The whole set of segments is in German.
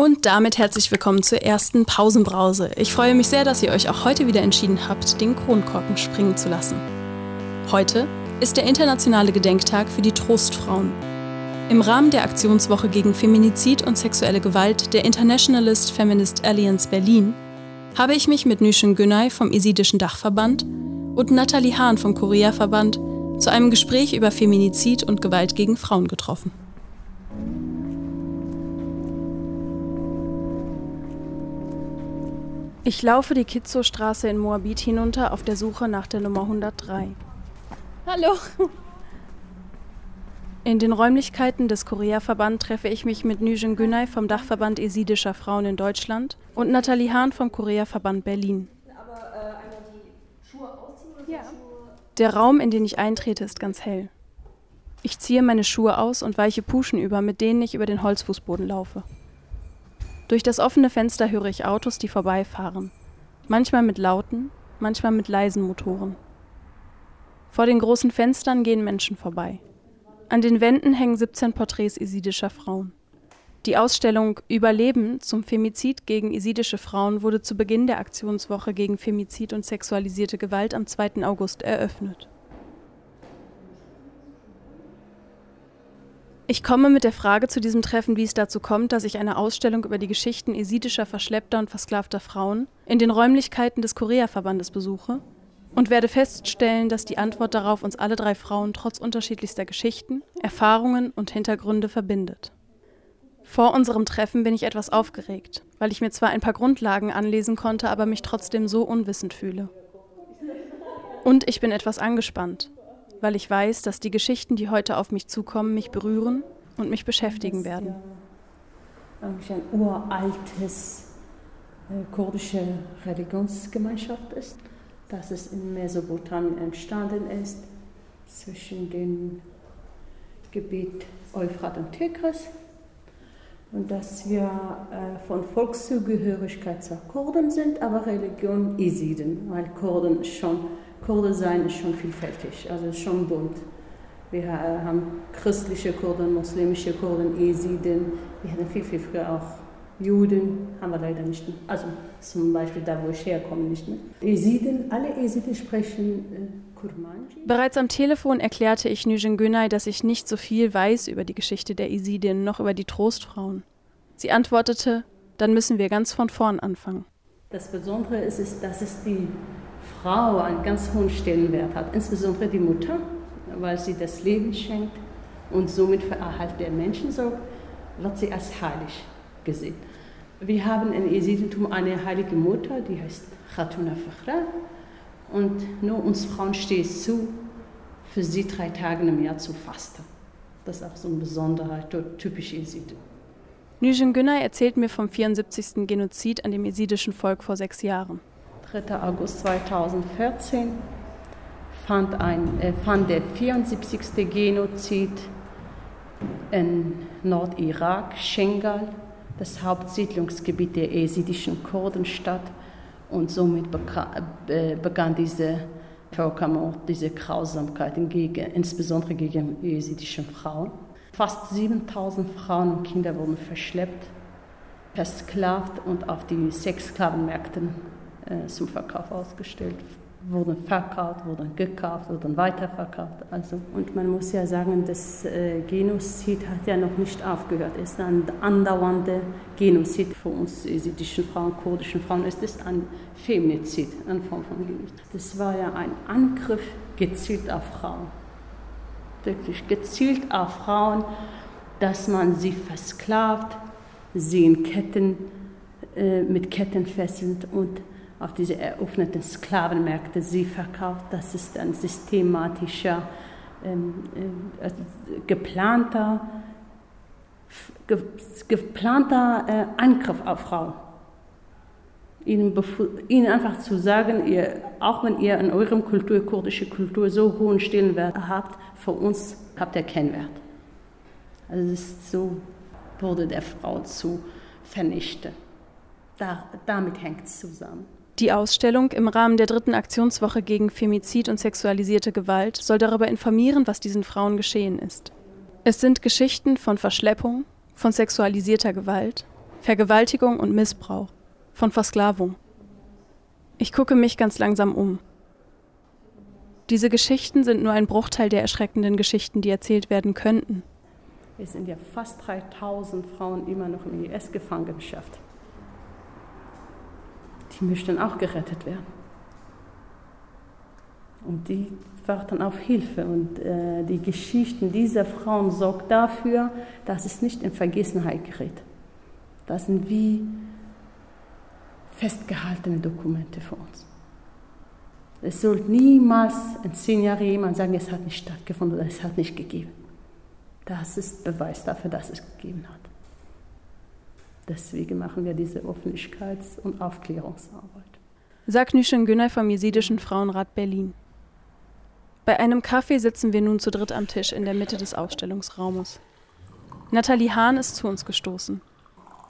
Und damit herzlich willkommen zur ersten Pausenbrause. Ich freue mich sehr, dass ihr euch auch heute wieder entschieden habt, den Kronkorken springen zu lassen. Heute ist der internationale Gedenktag für die Trostfrauen. Im Rahmen der Aktionswoche gegen Feminizid und sexuelle Gewalt der Internationalist Feminist Alliance Berlin habe ich mich mit Nüschen Günay vom Isidischen Dachverband und Nathalie Hahn vom Korea-Verband zu einem Gespräch über Feminizid und Gewalt gegen Frauen getroffen. Ich laufe die Kitzow-Straße in Moabit hinunter auf der Suche nach der Nummer 103. Hallo. In den Räumlichkeiten des Korea-Verband treffe ich mich mit Nüjen Günay vom Dachverband Esidischer Frauen in Deutschland und Nathalie Hahn vom Korea-Verband Berlin. Der Raum, in den ich eintrete, ist ganz hell. Ich ziehe meine Schuhe aus und weiche Puschen über, mit denen ich über den Holzfußboden laufe. Durch das offene Fenster höre ich Autos, die vorbeifahren. Manchmal mit lauten, manchmal mit leisen Motoren. Vor den großen Fenstern gehen Menschen vorbei. An den Wänden hängen 17 Porträts isidischer Frauen. Die Ausstellung Überleben zum Femizid gegen isidische Frauen wurde zu Beginn der Aktionswoche gegen Femizid und sexualisierte Gewalt am 2. August eröffnet. Ich komme mit der Frage zu diesem Treffen, wie es dazu kommt, dass ich eine Ausstellung über die Geschichten esidischer verschleppter und versklavter Frauen in den Räumlichkeiten des Korea-Verbandes besuche und werde feststellen, dass die Antwort darauf uns alle drei Frauen trotz unterschiedlichster Geschichten, Erfahrungen und Hintergründe verbindet. Vor unserem Treffen bin ich etwas aufgeregt, weil ich mir zwar ein paar Grundlagen anlesen konnte, aber mich trotzdem so unwissend fühle. Und ich bin etwas angespannt, weil ich weiß, dass die Geschichten, die heute auf mich zukommen, mich berühren und mich beschäftigen werden. Eigentlich ein uraltes äh, kurdische Religionsgemeinschaft ist, dass es in Mesopotamien entstanden ist, zwischen dem Gebiet Euphrat und Tigris. Und dass wir äh, von Volkszugehörigkeit zur Kurden sind, aber Religion Isiden, weil Kurden schon Kurde sein ist schon vielfältig, also ist schon bunt. Wir haben christliche Kurden, muslimische Kurden, Esiden. Wir hatten viel, viel früher auch Juden, haben wir leider nicht mehr. Also zum Beispiel da, wo ich herkomme, nicht mehr. Esiden, alle Esiden sprechen äh, Kurmanji. Bereits am Telefon erklärte ich Nüjen Günay, dass ich nicht so viel weiß über die Geschichte der Esidien, noch über die Trostfrauen. Sie antwortete, dann müssen wir ganz von vorn anfangen. Das Besondere ist, ist dass es die Frau einen ganz hohen Stellenwert hat, insbesondere die Mutter, weil sie das Leben schenkt und somit für Erhalt der Menschen sorgt, wird sie als heilig gesehen. Wir haben in Esidentum eine heilige Mutter, die heißt Khatuna Fakhra und nur uns Frauen steht es zu, für sie drei Tage im Jahr zu fasten. Das ist auch so eine Besonderheit, typisch Esiden. Nüjen Günay erzählt mir vom 74. Genozid an dem esidischen Volk vor sechs Jahren. 3. August 2014 fand, ein, äh, fand der 74. Genozid in Nordirak, Schengal, das Hauptsiedlungsgebiet der esidischen Kurden statt. Und somit äh, begann diese Völkermord, diese Grausamkeit, gegen, insbesondere gegen esidische Frauen. Fast 7000 Frauen und Kinder wurden verschleppt, versklavt und auf die Sexsklavenmärkte äh, zum Verkauf ausgestellt, wurden verkauft, wurden gekauft, wurden weiterverkauft. Also. Und man muss ja sagen, das äh, Genozid hat ja noch nicht aufgehört. Es ist ein andauernder Genozid für uns jesidischen Frauen, kurdischen Frauen. Es ist ein Feminizid, eine Form von Genozid. Das war ja ein Angriff gezielt auf Frauen. Wirklich gezielt auf Frauen, dass man sie versklavt, sie in Ketten, äh, mit Ketten fesselt und auf diese eröffneten Sklavenmärkte sie verkauft. Das ist ein systematischer, ähm, äh, also geplanter, ge geplanter äh, Angriff auf Frauen. Ihnen, ihnen, einfach zu sagen, ihr, auch wenn ihr in eurem Kultur, kurdische Kultur, so hohen Stellenwert habt, für uns habt ihr keinen Wert. Also so wurde der Frau zu vernichten. Da, damit hängt es zusammen. Die Ausstellung im Rahmen der dritten Aktionswoche gegen Femizid und sexualisierte Gewalt soll darüber informieren, was diesen Frauen geschehen ist. Es sind Geschichten von Verschleppung, von sexualisierter Gewalt, Vergewaltigung und Missbrauch, von Versklavung. Ich gucke mich ganz langsam um. Diese Geschichten sind nur ein Bruchteil der erschreckenden Geschichten, die erzählt werden könnten. Es sind ja fast 3000 Frauen immer noch in IS-Gefangenschaft. Die möchten auch gerettet werden. Und die warten auf Hilfe. Und äh, die Geschichten dieser Frauen sorgen dafür, dass es nicht in Vergessenheit gerät. Das sind wie festgehaltene Dokumente für uns. Es soll niemals in zehn Jahren jemand sagen, es hat nicht stattgefunden oder es hat nicht gegeben. Das ist Beweis dafür, dass es gegeben hat. Deswegen machen wir diese Öffentlichkeits- und Aufklärungsarbeit. Sagt Nüschen Günay vom Jesidischen Frauenrat Berlin. Bei einem Kaffee sitzen wir nun zu dritt am Tisch in der Mitte des Ausstellungsraumes. Nathalie Hahn ist zu uns gestoßen.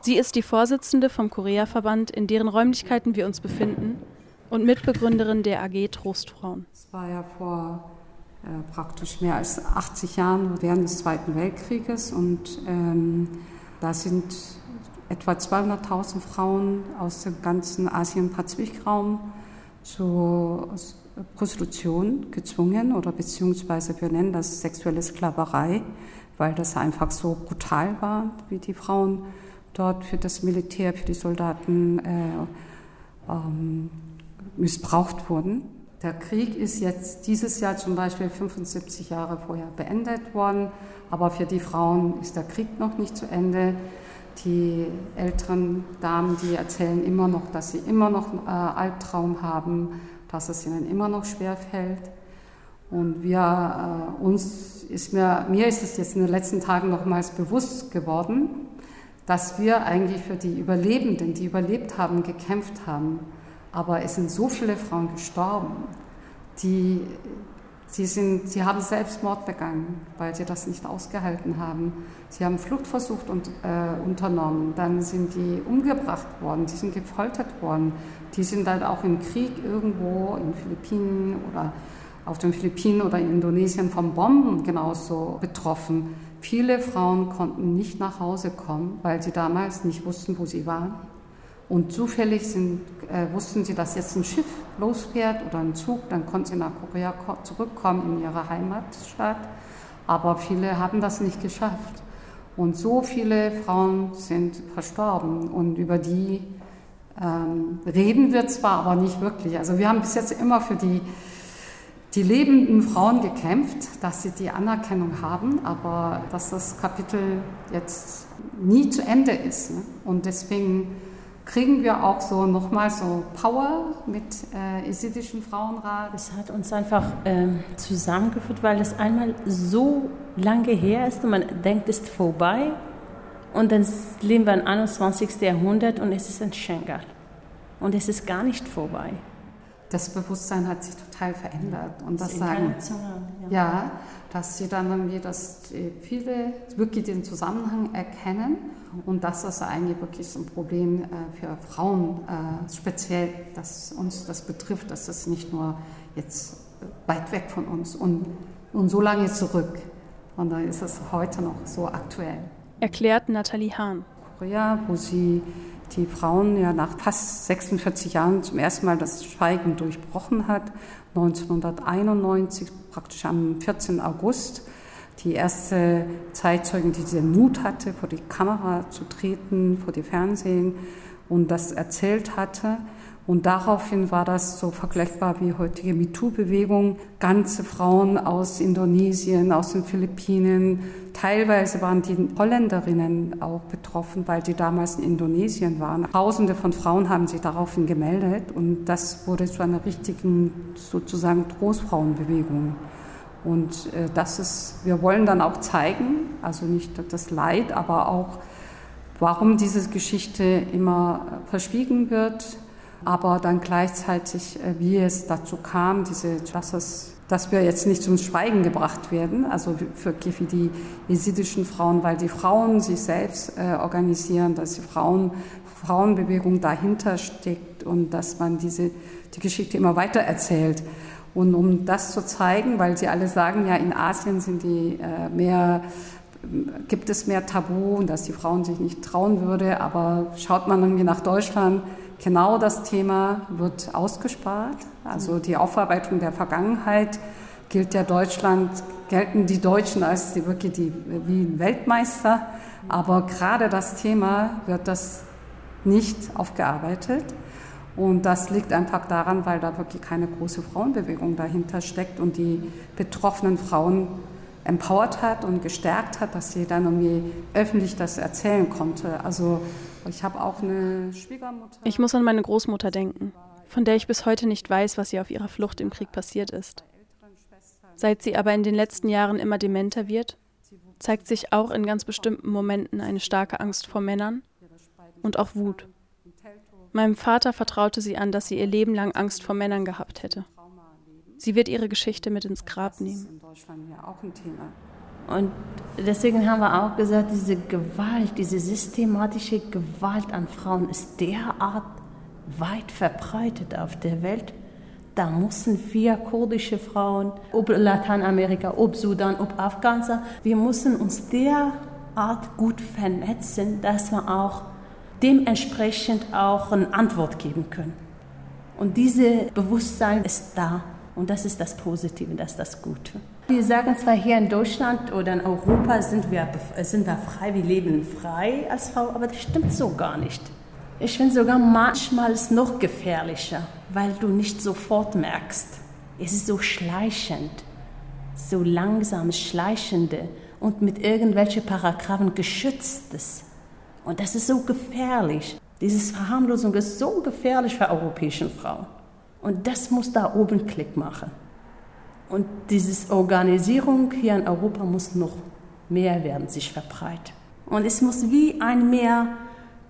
Sie ist die Vorsitzende vom Korea-Verband, in deren Räumlichkeiten wir uns befinden, und Mitbegründerin der AG Trostfrauen. Es war ja vor äh, praktisch mehr als 80 Jahren während des Zweiten Weltkrieges und ähm, da sind etwa 200.000 Frauen aus dem ganzen Asien-Pazifik-Raum zur Prostitution gezwungen oder beziehungsweise wir nennen das sexuelle Sklaverei, weil das einfach so brutal war, wie die Frauen dort für das Militär, für die Soldaten äh, ähm, missbraucht wurden. Der Krieg ist jetzt dieses Jahr zum Beispiel 75 Jahre vorher beendet worden, aber für die Frauen ist der Krieg noch nicht zu Ende. Die älteren Damen, die erzählen immer noch, dass sie immer noch äh, Albtraum haben, dass es ihnen immer noch schwer fällt. Und wir, äh, uns ist mir, mir ist es jetzt in den letzten Tagen nochmals bewusst geworden, dass wir eigentlich für die Überlebenden, die überlebt haben, gekämpft haben. Aber es sind so viele Frauen gestorben, die Sie, sind, sie haben Selbstmord begangen, weil sie das nicht ausgehalten haben. Sie haben Flucht versucht und äh, unternommen. Dann sind die umgebracht worden, die sind gefoltert worden. Die sind dann auch im Krieg irgendwo in den Philippinen oder auf den Philippinen oder in Indonesien vom Bomben genauso betroffen. Viele Frauen konnten nicht nach Hause kommen, weil sie damals nicht wussten, wo sie waren. Und zufällig sind, äh, wussten sie, dass jetzt ein Schiff losfährt oder ein Zug, dann konnten sie nach Korea zurückkommen in ihre Heimatstadt. Aber viele haben das nicht geschafft. Und so viele Frauen sind verstorben und über die ähm, reden wir zwar, aber nicht wirklich. Also wir haben bis jetzt immer für die, die lebenden Frauen gekämpft, dass sie die Anerkennung haben, aber dass das Kapitel jetzt nie zu Ende ist. Ne? Und deswegen kriegen wir auch so nochmal so Power mit äh, Isidischen Frauenrat. Es hat uns einfach äh, zusammengeführt, weil es einmal so lange her ist und man denkt, es ist vorbei. Und dann leben wir im 21. Jahrhundert und es ist ein Schengen. Und es ist gar nicht vorbei. Das Bewusstsein hat sich total verändert. Und das, das sagen, ja. ja, dass sie dann irgendwie, dass viele wirklich den Zusammenhang erkennen und dass das eigentlich wirklich ein Problem äh, für Frauen äh, speziell, dass uns das betrifft, dass das nicht nur jetzt weit weg von uns und, und so lange zurück. Und dann ist es heute noch so aktuell. Erklärt Nathalie Hahn. Korea, wo sie die Frauen ja nach fast 46 Jahren zum ersten Mal das Schweigen durchbrochen hat. 1991, praktisch am 14. August, die erste Zeitzeugin, die den Mut hatte, vor die Kamera zu treten, vor die Fernsehen und das erzählt hatte. Und daraufhin war das so vergleichbar wie heutige MeToo-Bewegung. Ganze Frauen aus Indonesien, aus den Philippinen. Teilweise waren die Holländerinnen auch betroffen, weil die damals in Indonesien waren. Tausende von Frauen haben sich daraufhin gemeldet und das wurde zu einer richtigen sozusagen Trostfrauenbewegung. Und äh, das ist, wir wollen dann auch zeigen, also nicht das Leid, aber auch, warum diese Geschichte immer verschwiegen wird aber dann gleichzeitig, äh, wie es dazu kam, diese, dass, dass wir jetzt nicht zum Schweigen gebracht werden, also für, für die jesidischen Frauen, weil die Frauen sich selbst äh, organisieren, dass die Frauen, Frauenbewegung dahinter steckt und dass man diese, die Geschichte immer weiter erzählt. Und um das zu zeigen, weil sie alle sagen, ja, in Asien sind die äh, mehr gibt es mehr Tabu und dass die Frauen sich nicht trauen würde. Aber schaut man irgendwie nach Deutschland, genau das Thema wird ausgespart. Also die Aufarbeitung der Vergangenheit gilt ja Deutschland, gelten die Deutschen als die, wirklich die, wie Weltmeister. Aber gerade das Thema wird das nicht aufgearbeitet. Und das liegt einfach daran, weil da wirklich keine große Frauenbewegung dahinter steckt und die betroffenen Frauen empowert hat und gestärkt hat, dass sie dann irgendwie öffentlich das erzählen konnte. Also ich habe auch eine Schwiegermutter. Ich muss an meine Großmutter denken, von der ich bis heute nicht weiß, was ihr auf ihrer Flucht im Krieg passiert ist. Seit sie aber in den letzten Jahren immer dementer wird, zeigt sich auch in ganz bestimmten Momenten eine starke Angst vor Männern und auch Wut. Meinem Vater vertraute sie an, dass sie ihr Leben lang Angst vor Männern gehabt hätte. Sie wird ihre Geschichte mit ins Grab nehmen. Und deswegen haben wir auch gesagt, diese Gewalt, diese systematische Gewalt an Frauen ist derart weit verbreitet auf der Welt. Da müssen wir kurdische Frauen, ob Lateinamerika, ob Sudan, ob Afghanistan, wir müssen uns derart gut vernetzen, dass wir auch dementsprechend auch eine Antwort geben können. Und dieses Bewusstsein ist da. Und das ist das Positive, das ist das Gute. Wir sagen zwar hier in Deutschland oder in Europa sind wir, sind wir frei, wir leben frei als Frau, aber das stimmt so gar nicht. Ich finde sogar manchmal ist noch gefährlicher, weil du nicht sofort merkst. Es ist so schleichend, so langsam schleichende und mit irgendwelchen Paragraphen geschütztes. Und das ist so gefährlich. Diese Verharmlosung ist so gefährlich für europäische Frauen. Und das muss da oben Klick machen. Und diese Organisierung hier in Europa muss noch mehr werden, sich verbreiten. Und es muss wie ein Meer,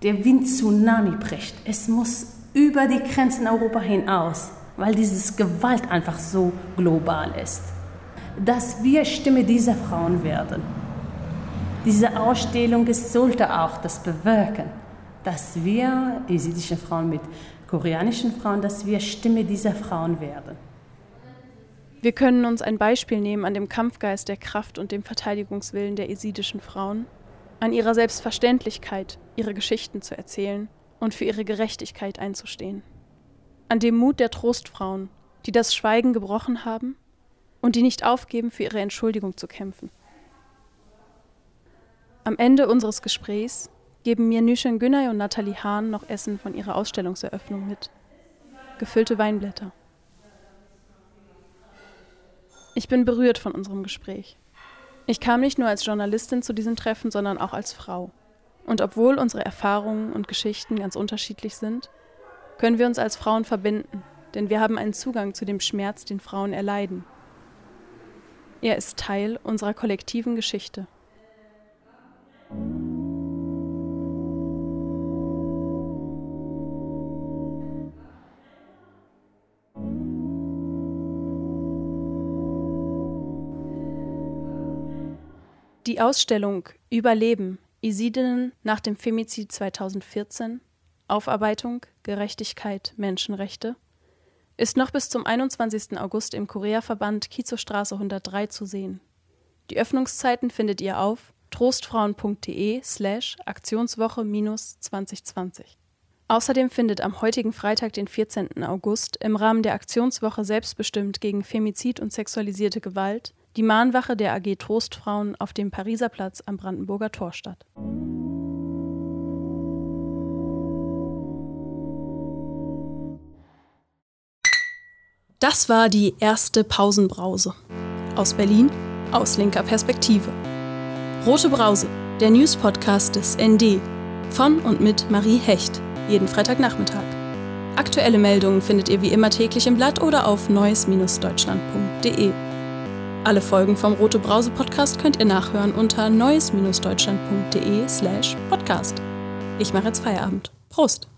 der Wind Tsunami bricht. Es muss über die Grenzen Europa hinaus, weil dieses Gewalt einfach so global ist. Dass wir Stimme dieser Frauen werden. Diese Ausstellung sollte auch das bewirken, dass wir, jesidische Frauen mit koreanischen Frauen, dass wir Stimme dieser Frauen werden. Wir können uns ein Beispiel nehmen an dem Kampfgeist der Kraft und dem Verteidigungswillen der esidischen Frauen, an ihrer Selbstverständlichkeit, ihre Geschichten zu erzählen und für ihre Gerechtigkeit einzustehen, an dem Mut der Trostfrauen, die das Schweigen gebrochen haben und die nicht aufgeben, für ihre Entschuldigung zu kämpfen. Am Ende unseres Gesprächs geben mir Nüschen Günay und Nathalie Hahn noch Essen von ihrer Ausstellungseröffnung mit. Gefüllte Weinblätter. Ich bin berührt von unserem Gespräch. Ich kam nicht nur als Journalistin zu diesem Treffen, sondern auch als Frau. Und obwohl unsere Erfahrungen und Geschichten ganz unterschiedlich sind, können wir uns als Frauen verbinden, denn wir haben einen Zugang zu dem Schmerz, den Frauen erleiden. Er ist Teil unserer kollektiven Geschichte. Die Ausstellung Überleben Isidinnen nach dem Femizid 2014 Aufarbeitung, Gerechtigkeit, Menschenrechte ist noch bis zum 21. August im Koreaverband Kiezow 103 zu sehen. Die Öffnungszeiten findet ihr auf trostfrauen.de slash Aktionswoche-2020. Außerdem findet am heutigen Freitag, den 14. August, im Rahmen der Aktionswoche Selbstbestimmt gegen Femizid und sexualisierte Gewalt die Mahnwache der AG Trostfrauen auf dem Pariser Platz am Brandenburger Tor statt. Das war die erste Pausenbrause. Aus Berlin, aus linker Perspektive. Rote Brause, der News-Podcast des ND. Von und mit Marie Hecht. Jeden Freitagnachmittag. Aktuelle Meldungen findet ihr wie immer täglich im Blatt oder auf neues-deutschland.de. Alle Folgen vom Rote Brause Podcast könnt ihr nachhören unter neues-deutschland.de slash podcast. Ich mache jetzt Feierabend. Prost!